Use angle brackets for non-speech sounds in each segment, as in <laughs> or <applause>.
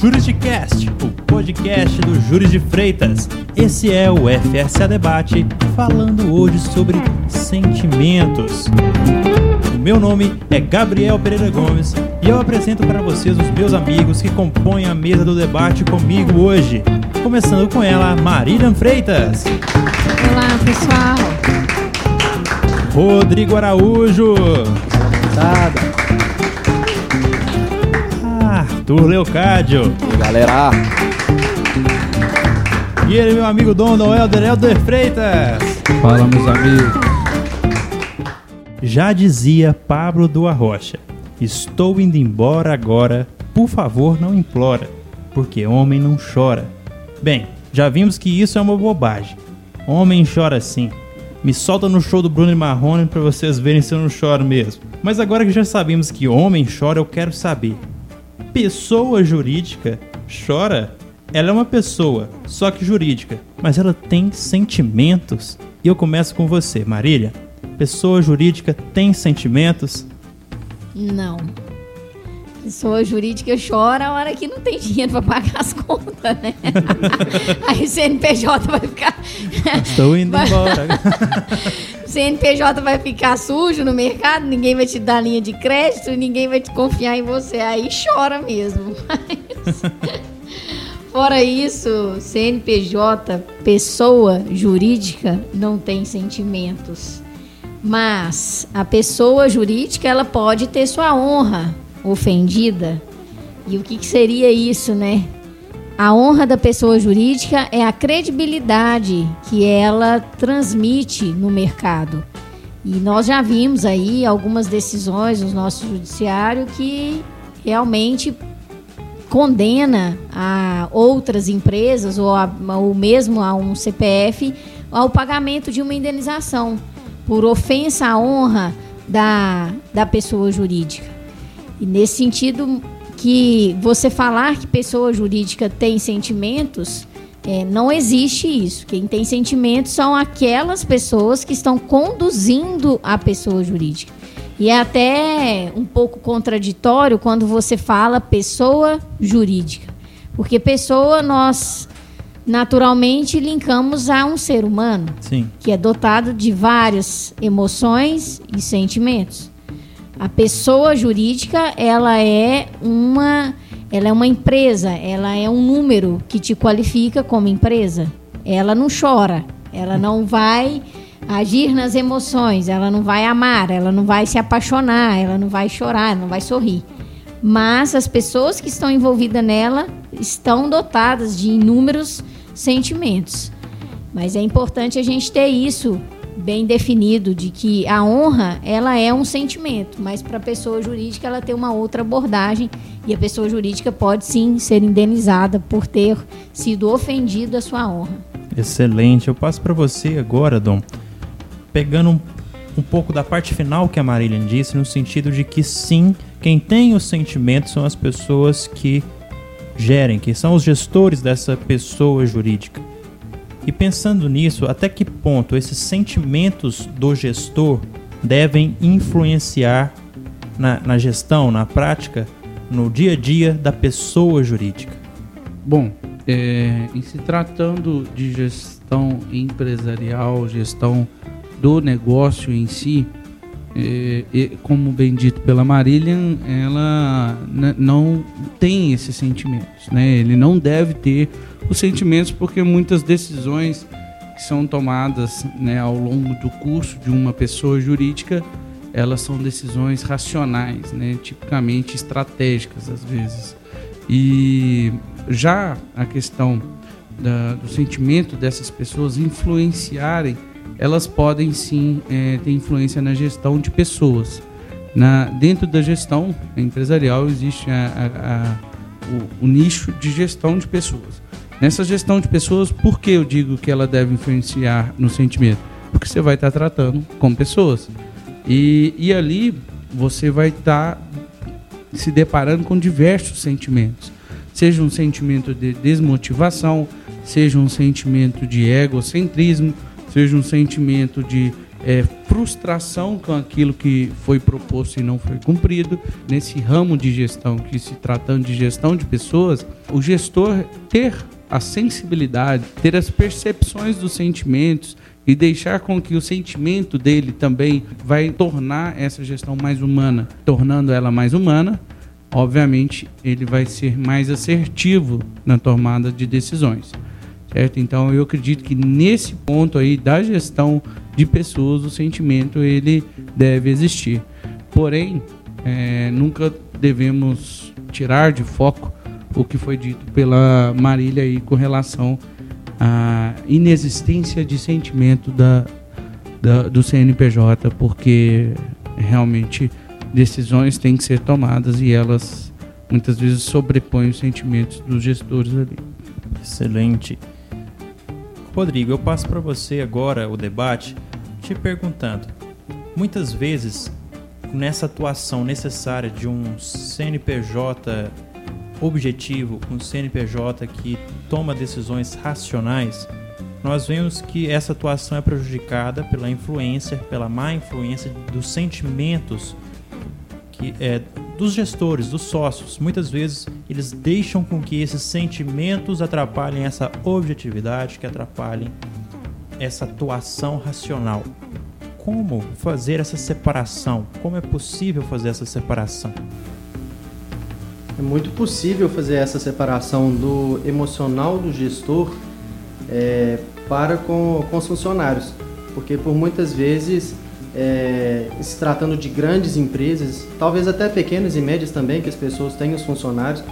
Jurisdicast, o podcast do Júris de Freitas. Esse é o FSA Debate, falando hoje sobre sentimentos. O meu nome é Gabriel Pereira Gomes e eu apresento para vocês os meus amigos que compõem a mesa do debate comigo hoje. Começando com ela, Marília Freitas. Olá, pessoal. Rodrigo Araújo. Sada. Arthur Leocádio. E galera. E ele, meu amigo Dom Helder Helder Freitas. Fala, meus amigos. Já dizia Pablo do Arrocha: Estou indo embora agora, por favor, não implora, porque homem não chora. Bem, já vimos que isso é uma bobagem. Homem chora sim. Me solta no show do Bruno e Marrone para vocês verem se eu não choro mesmo. Mas agora que já sabemos que homem chora, eu quero saber: pessoa jurídica chora? Ela é uma pessoa, só que jurídica, mas ela tem sentimentos. E eu começo com você, Marília. Pessoa jurídica tem sentimentos? Não. Pessoa jurídica chora a hora que não tem dinheiro para pagar as contas, né? <laughs> Aí o CNPJ vai ficar. Estou indo vai... embora. <laughs> o CNPJ vai ficar sujo no mercado, ninguém vai te dar linha de crédito, ninguém vai te confiar em você. Aí chora mesmo. <laughs> Mas... Fora isso, CNPJ, pessoa jurídica, não tem sentimentos. Mas a pessoa jurídica ela pode ter sua honra ofendida. E o que, que seria isso, né? A honra da pessoa jurídica é a credibilidade que ela transmite no mercado. E nós já vimos aí algumas decisões no nosso judiciário que realmente condena a outras empresas ou, a, ou mesmo a um CPF ao pagamento de uma indenização por ofensa à honra da, da pessoa jurídica. E nesse sentido que você falar que pessoa jurídica tem sentimentos, é, não existe isso. Quem tem sentimentos são aquelas pessoas que estão conduzindo a pessoa jurídica. E é até um pouco contraditório quando você fala pessoa jurídica. Porque pessoa nós naturalmente linkamos a um ser humano, Sim. que é dotado de várias emoções e sentimentos. A pessoa jurídica, ela é uma ela é uma empresa, ela é um número que te qualifica como empresa. Ela não chora, ela não vai agir nas emoções, ela não vai amar, ela não vai se apaixonar, ela não vai chorar, não vai sorrir. Mas as pessoas que estão envolvidas nela estão dotadas de inúmeros sentimentos. Mas é importante a gente ter isso bem definido de que a honra ela é um sentimento, mas para a pessoa jurídica ela tem uma outra abordagem e a pessoa jurídica pode sim ser indenizada por ter sido ofendida a sua honra. Excelente. Eu passo para você agora, Dom, pegando um, um pouco da parte final que a Marília disse, no sentido de que sim, quem tem os sentimentos são as pessoas que gerem, que são os gestores dessa pessoa jurídica. E pensando nisso, até que ponto esses sentimentos do gestor devem influenciar na, na gestão, na prática, no dia a dia da pessoa jurídica? Bom, é, em se tratando de gestão empresarial, gestão do negócio em si, é, é, como bem dito pela Marília, ela não tem esses sentimentos, né? Ele não deve ter os sentimentos porque muitas decisões que são tomadas né, ao longo do curso de uma pessoa jurídica, elas são decisões racionais, né? Tipicamente estratégicas às vezes. E já a questão da, do sentimento dessas pessoas influenciarem elas podem sim é, ter influência na gestão de pessoas. Na, dentro da gestão empresarial existe a, a, a, o, o, nicho de gestão de pessoas. Nessa gestão de pessoas, por que eu digo que ela deve influenciar no sentimento? Porque você vai estar tratando com pessoas. E, e ali você vai estar se deparando com diversos sentimentos. Seja um sentimento de desmotivação, seja um sentimento de egocentrismo, seja um sentimento de é, frustração com aquilo que foi proposto e não foi cumprido. Nesse ramo de gestão, que se tratando de gestão de pessoas, o gestor ter a sensibilidade, ter as percepções dos sentimentos e deixar com que o sentimento dele também vai tornar essa gestão mais humana, tornando ela mais humana, obviamente ele vai ser mais assertivo na tomada de decisões. Certo? Então eu acredito que nesse ponto aí da gestão de pessoas o sentimento ele deve existir. Porém, é, nunca devemos tirar de foco o que foi dito pela Marília aí com relação à inexistência de sentimento da, da, do CNPJ, porque realmente decisões têm que ser tomadas e elas muitas vezes sobrepõem os sentimentos dos gestores ali. Excelente. Rodrigo, eu passo para você agora o debate te perguntando: muitas vezes, nessa atuação necessária de um CNPJ objetivo, um CNPJ que toma decisões racionais, nós vemos que essa atuação é prejudicada pela influência, pela má influência dos sentimentos que é, dos gestores, dos sócios. Muitas vezes eles deixam com que esses sentimentos atrapalhem essa objetividade, que atrapalhem essa atuação racional. Como fazer essa separação? Como é possível fazer essa separação? É muito possível fazer essa separação do emocional do gestor é, para com, com os funcionários, porque por muitas vezes, é, se tratando de grandes empresas, talvez até pequenas e médias também, que as pessoas têm os funcionários,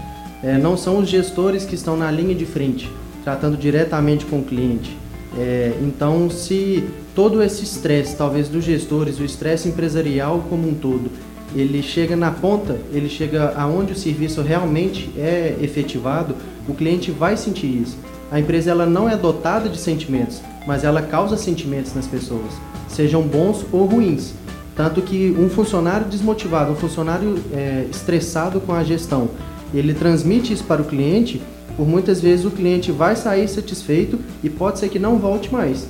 é, não são os gestores que estão na linha de frente, tratando diretamente com o cliente. É, então, se todo esse estresse, talvez dos gestores, o estresse empresarial como um todo, ele chega na ponta, ele chega aonde o serviço realmente é efetivado, o cliente vai sentir isso. A empresa ela não é dotada de sentimentos, mas ela causa sentimentos nas pessoas, sejam bons ou ruins. Tanto que um funcionário desmotivado, um funcionário é, estressado com a gestão, ele transmite isso para o cliente, por muitas vezes o cliente vai sair satisfeito e pode ser que não volte mais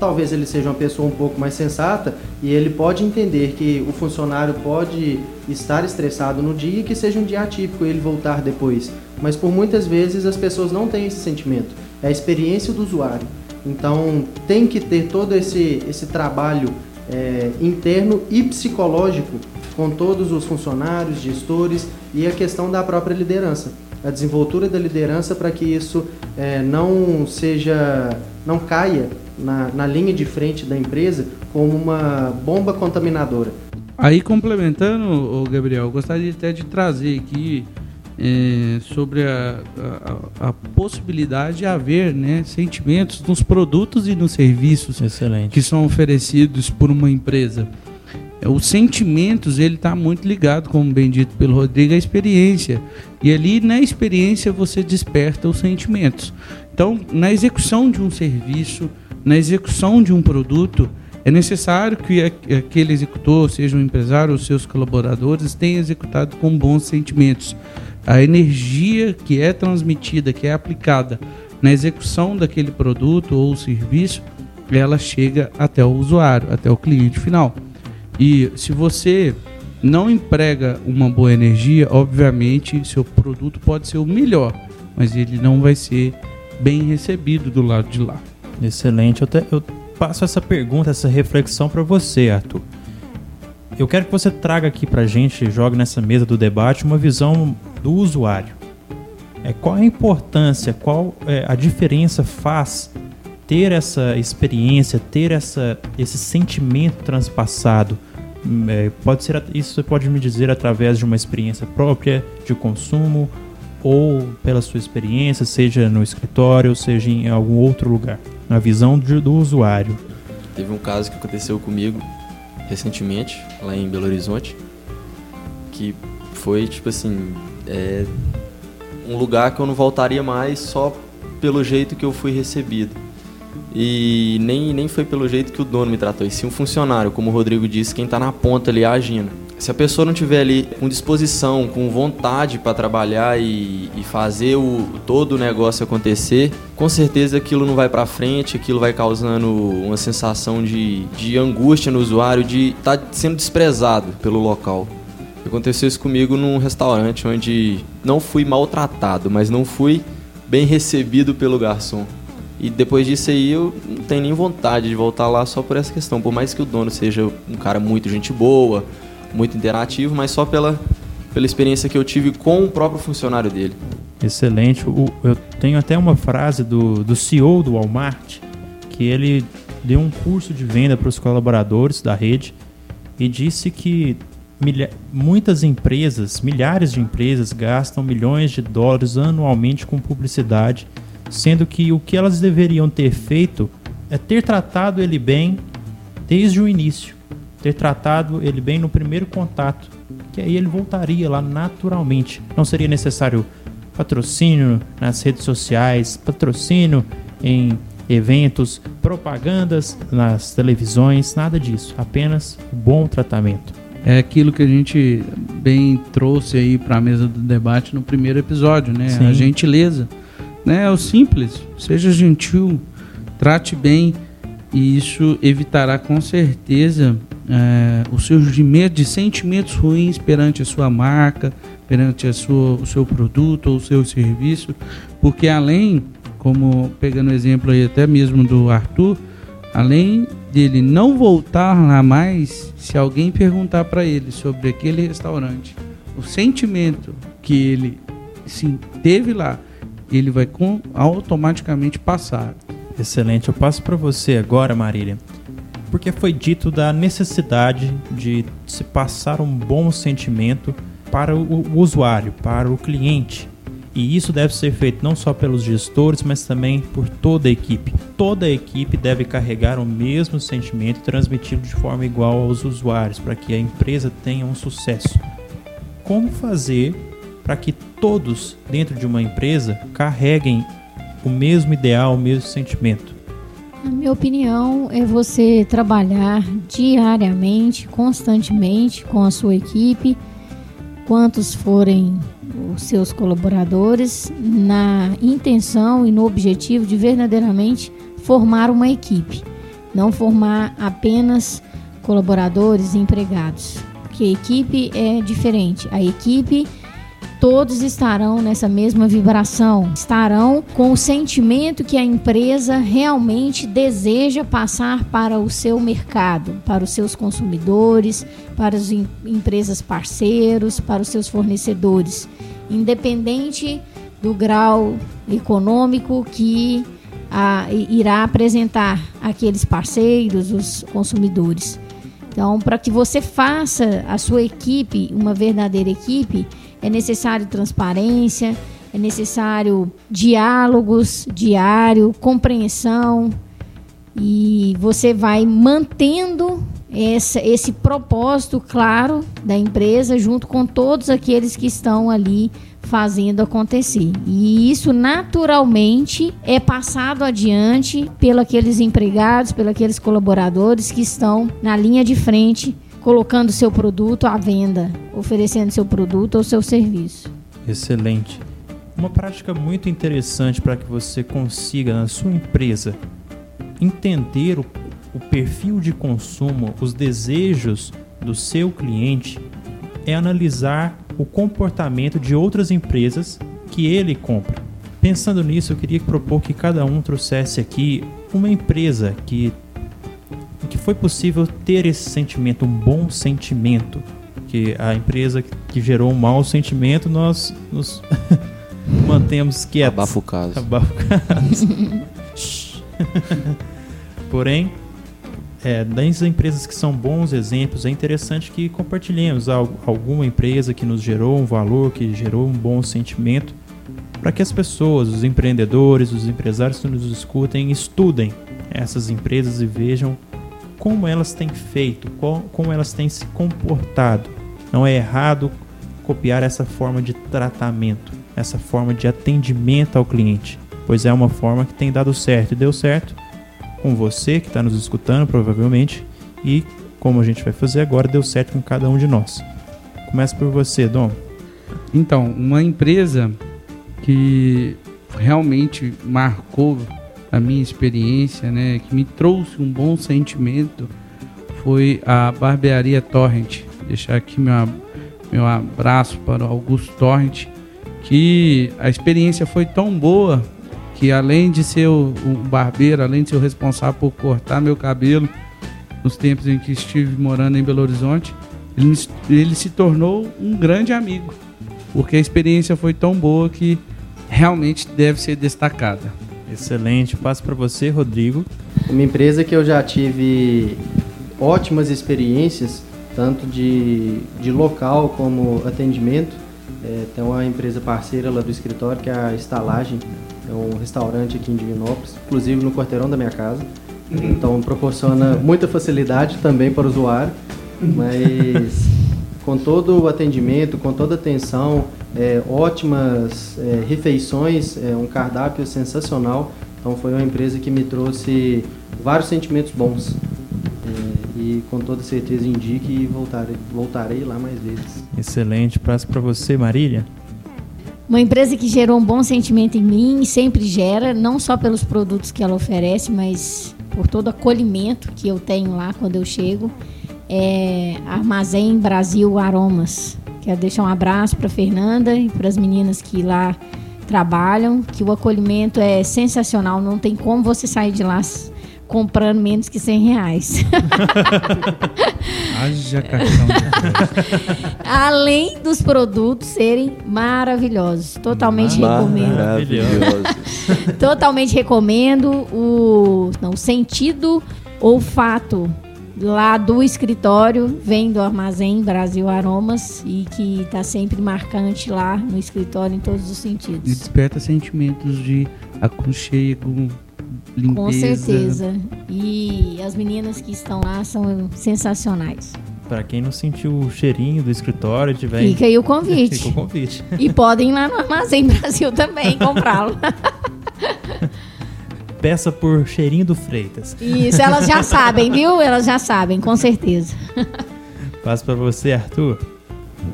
talvez ele seja uma pessoa um pouco mais sensata e ele pode entender que o funcionário pode estar estressado no dia e que seja um dia atípico ele voltar depois. Mas por muitas vezes as pessoas não têm esse sentimento, é a experiência do usuário. Então tem que ter todo esse, esse trabalho é, interno e psicológico com todos os funcionários, gestores e a questão da própria liderança. A desenvoltura da liderança para que isso é, não seja, não caia na, na linha de frente da empresa como uma bomba contaminadora. Aí, complementando, Gabriel, gostaria até de trazer aqui é, sobre a, a, a, possibilidade de haver né, sentimentos nos produtos e nos serviços Excelente. que são oferecidos por uma empresa. Os sentimentos, ele está muito ligado, como bem dito pelo Rodrigo, à experiência. E ali na experiência você desperta os sentimentos. Então, na execução de um serviço, na execução de um produto, é necessário que aquele executor, seja um empresário ou seus colaboradores, tenha executado com bons sentimentos. A energia que é transmitida, que é aplicada na execução daquele produto ou serviço, ela chega até o usuário, até o cliente final. E se você não emprega uma boa energia, obviamente seu produto pode ser o melhor, mas ele não vai ser bem recebido do lado de lá. Excelente. Eu, te, eu passo essa pergunta, essa reflexão para você, Arthur. Eu quero que você traga aqui para gente, jogue nessa mesa do debate, uma visão do usuário. É, qual a importância, qual é, a diferença faz ter essa experiência, ter essa, esse sentimento transpassado? Hum, é, pode ser isso você pode me dizer através de uma experiência própria de consumo ou pela sua experiência, seja no escritório, seja em algum outro lugar na visão de, do usuário. Teve um caso que aconteceu comigo recentemente, lá em Belo Horizonte, que foi tipo assim, é, um lugar que eu não voltaria mais só pelo jeito que eu fui recebido. E nem, nem foi pelo jeito que o dono me tratou, e sim um funcionário, como o Rodrigo disse, quem está na ponta ali agindo. Se a pessoa não tiver ali com disposição, com vontade para trabalhar e, e, fazer o, todo o negócio acontecer, com certeza aquilo não vai para frente, aquilo vai causando uma sensação de, de angústia no usuário, de estar tá sendo desprezado pelo local. Aconteceu isso comigo num restaurante onde não fui maltratado, mas não fui bem recebido pelo garçom. E depois disso aí eu não tenho nem vontade de voltar lá só por essa questão. Por mais que o dono seja um cara muito gente boa, muito interativo, mas só pela, pela experiência que eu tive com o próprio funcionário dele. Excelente. Eu tenho até uma frase do, do CEO do Walmart, que ele deu um curso de venda para os colaboradores da rede e disse que milha, muitas empresas, milhares de empresas, gastam milhões de dólares anualmente com publicidade sendo que o que elas deveriam ter feito é ter tratado ele bem desde o início, ter tratado ele bem no primeiro contato, que aí ele voltaria lá naturalmente. Não seria necessário patrocínio nas redes sociais, patrocínio em eventos, propagandas nas televisões, nada disso, apenas bom tratamento. É aquilo que a gente bem trouxe aí para a mesa do debate no primeiro episódio, né? Sim. A gentileza né? É o simples. Seja gentil, trate bem e isso evitará com certeza é, o surgimento de sentimentos ruins perante a sua marca, perante a sua, o seu produto ou o seu serviço, porque além, como pegando o exemplo aí até mesmo do Arthur, além dele não voltar lá mais, se alguém perguntar para ele sobre aquele restaurante, o sentimento que ele sim, teve lá, ele vai com, automaticamente passar. Excelente. Eu passo para você agora, Marília, porque foi dito da necessidade de se passar um bom sentimento para o, o usuário, para o cliente. E isso deve ser feito não só pelos gestores, mas também por toda a equipe. Toda a equipe deve carregar o mesmo sentimento e transmiti-lo de forma igual aos usuários, para que a empresa tenha um sucesso. Como fazer para que todos dentro de uma empresa carreguem o mesmo ideal, o mesmo sentimento? Na minha opinião, é você trabalhar diariamente, constantemente com a sua equipe, quantos forem os seus colaboradores, na intenção e no objetivo de verdadeiramente formar uma equipe, não formar apenas colaboradores e empregados. Porque a equipe é diferente. A equipe todos estarão nessa mesma vibração, estarão com o sentimento que a empresa realmente deseja passar para o seu mercado, para os seus consumidores, para as em empresas parceiros, para os seus fornecedores, independente do grau econômico que a, irá apresentar aqueles parceiros, os consumidores. Então, para que você faça a sua equipe uma verdadeira equipe, é necessário transparência, é necessário diálogos diário, compreensão e você vai mantendo essa, esse propósito claro da empresa junto com todos aqueles que estão ali fazendo acontecer. E isso naturalmente é passado adiante pelos empregados, pelos colaboradores que estão na linha de frente colocando seu produto à venda, oferecendo seu produto ou seu serviço. Excelente. Uma prática muito interessante para que você consiga na sua empresa entender o, o perfil de consumo, os desejos do seu cliente é analisar o comportamento de outras empresas que ele compra. Pensando nisso, eu queria propor que cada um trouxesse aqui uma empresa que foi possível ter esse sentimento, um bom sentimento. Que a empresa que gerou um mau sentimento, nós nos <laughs> mantemos quietos. Abafa o caso. Abafa o caso. <laughs> Porém, é, das empresas que são bons exemplos, é interessante que compartilhemos alguma empresa que nos gerou um valor, que gerou um bom sentimento, para que as pessoas, os empreendedores, os empresários que nos escutem, estudem essas empresas e vejam como elas têm feito, como elas têm se comportado. Não é errado copiar essa forma de tratamento, essa forma de atendimento ao cliente, pois é uma forma que tem dado certo e deu certo com você que está nos escutando, provavelmente, e como a gente vai fazer agora, deu certo com cada um de nós. Começa por você, Dom. Então, uma empresa que realmente marcou a minha experiência, né, que me trouxe um bom sentimento, foi a Barbearia Torrent. Deixar aqui meu, meu abraço para o Augusto Torrent, que a experiência foi tão boa que além de ser o, o barbeiro, além de ser o responsável por cortar meu cabelo, nos tempos em que estive morando em Belo Horizonte, ele, ele se tornou um grande amigo, porque a experiência foi tão boa que realmente deve ser destacada. Excelente. Passo para você, Rodrigo. Uma empresa que eu já tive ótimas experiências, tanto de, de local como atendimento. É, tem uma empresa parceira lá do escritório, que é a Estalagem, é um restaurante aqui em Divinópolis, inclusive no quarteirão da minha casa. Então proporciona muita facilidade também para o usuário, mas com todo o atendimento, com toda a atenção, é, ótimas é, refeições, é, um cardápio sensacional. Então foi uma empresa que me trouxe vários sentimentos bons. É, e com toda certeza indique e voltarei, voltarei lá mais vezes. Excelente. Passo para você, Marília. Uma empresa que gerou um bom sentimento em mim e sempre gera, não só pelos produtos que ela oferece, mas por todo o acolhimento que eu tenho lá quando eu chego. É Armazém Brasil Aromas. Quero deixar um abraço para Fernanda e para as meninas que lá trabalham, que o acolhimento é sensacional, não tem como você sair de lá comprando menos que 100 reais. <laughs> Haja cartão. <laughs> Além dos produtos serem maravilhosos. Totalmente recomendo. Maravilhosos. <laughs> Totalmente recomendo o, não, o sentido olfato lá do escritório vem do Armazém Brasil Aromas e que está sempre marcante lá no escritório em todos os E sentidos. desperta sentimentos de aconchego, limpeza. Com certeza. E as meninas que estão lá são sensacionais. Para quem não sentiu o cheirinho do escritório, tiver. Fica aí o <laughs> convite. Fica o convite. E podem ir lá no Armazém Brasil também <laughs> comprá-lo. Peça por cheirinho do Freitas. Isso, elas já <laughs> sabem, viu? Elas já sabem, com certeza. Passo para você, Arthur.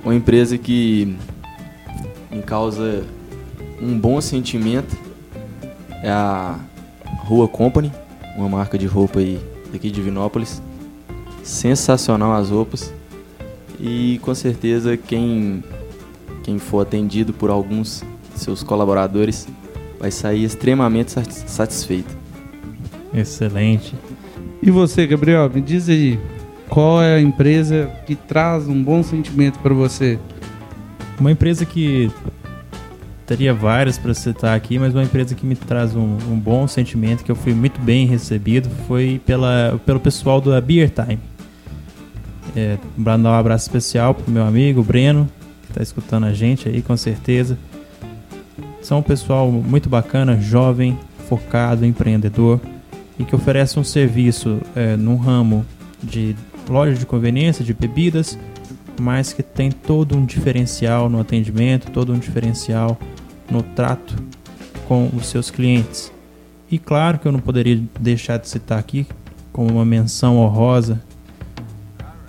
Uma empresa que me causa um bom sentimento é a Rua Company, uma marca de roupa aí daqui de Vinópolis. Sensacional as roupas. E com certeza quem, quem for atendido por alguns de seus colaboradores vai sair extremamente sat- satisfeito. Excelente. E você, Gabriel, me diz aí, qual é a empresa que traz um bom sentimento para você? Uma empresa que teria várias para citar aqui, mas uma empresa que me traz um, um bom sentimento, que eu fui muito bem recebido, foi pela, pelo pessoal da Beer Time. É, mandar um abraço especial pro meu amigo Breno, que está escutando a gente aí, com certeza. São um pessoal muito bacana, jovem, focado, empreendedor e que oferece um serviço é, ramo de loja de conveniência, de bebidas, mas que tem todo um diferencial no atendimento, todo um diferencial no trato com os seus clientes. E claro que eu não poderia deixar de citar aqui, como uma menção honrosa,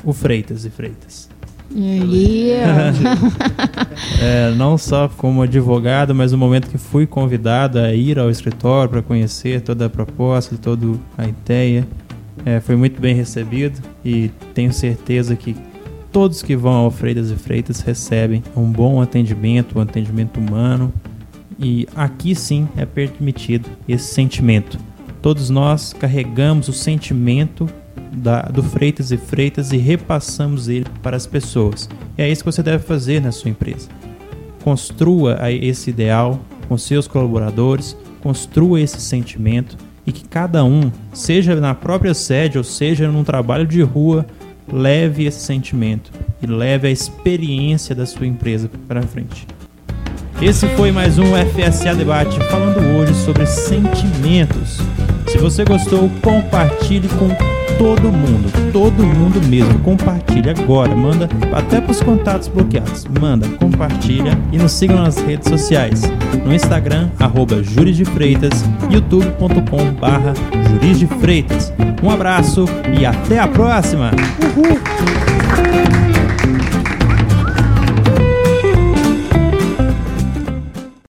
o Freitas e Freitas. E, <laughs> É, não só como advogado, mas no momento que fui convidado a ir ao escritório para conhecer toda a proposta, toda a ideia, é, foi muito bem recebido e tenho certeza que todos que vão ao Freitas e Freitas recebem um bom atendimento, um atendimento humano e aqui sim é permitido esse sentimento. Todos nós carregamos o sentimento da- do Freitas e Freitas e repassamos ele para as pessoas. E é isso que você deve fazer na sua empresa. Construa esse ideal com seus colaboradores, construa esse sentimento e que cada um, seja na própria sede ou seja num trabalho de rua, leve esse sentimento e leve a experiência da sua empresa para frente. Esse foi mais um FSA Debate falando hoje sobre sentimentos. Se você gostou, compartilhe com todo mundo, todo mundo mesmo. Compartilhe agora, manda até para os contatos bloqueados. Manda, compartilha e nos sigam nas redes sociais. No Instagram, arroba de Freitas, youtube.com barra de Freitas. Um abraço e até a próxima! Uhul!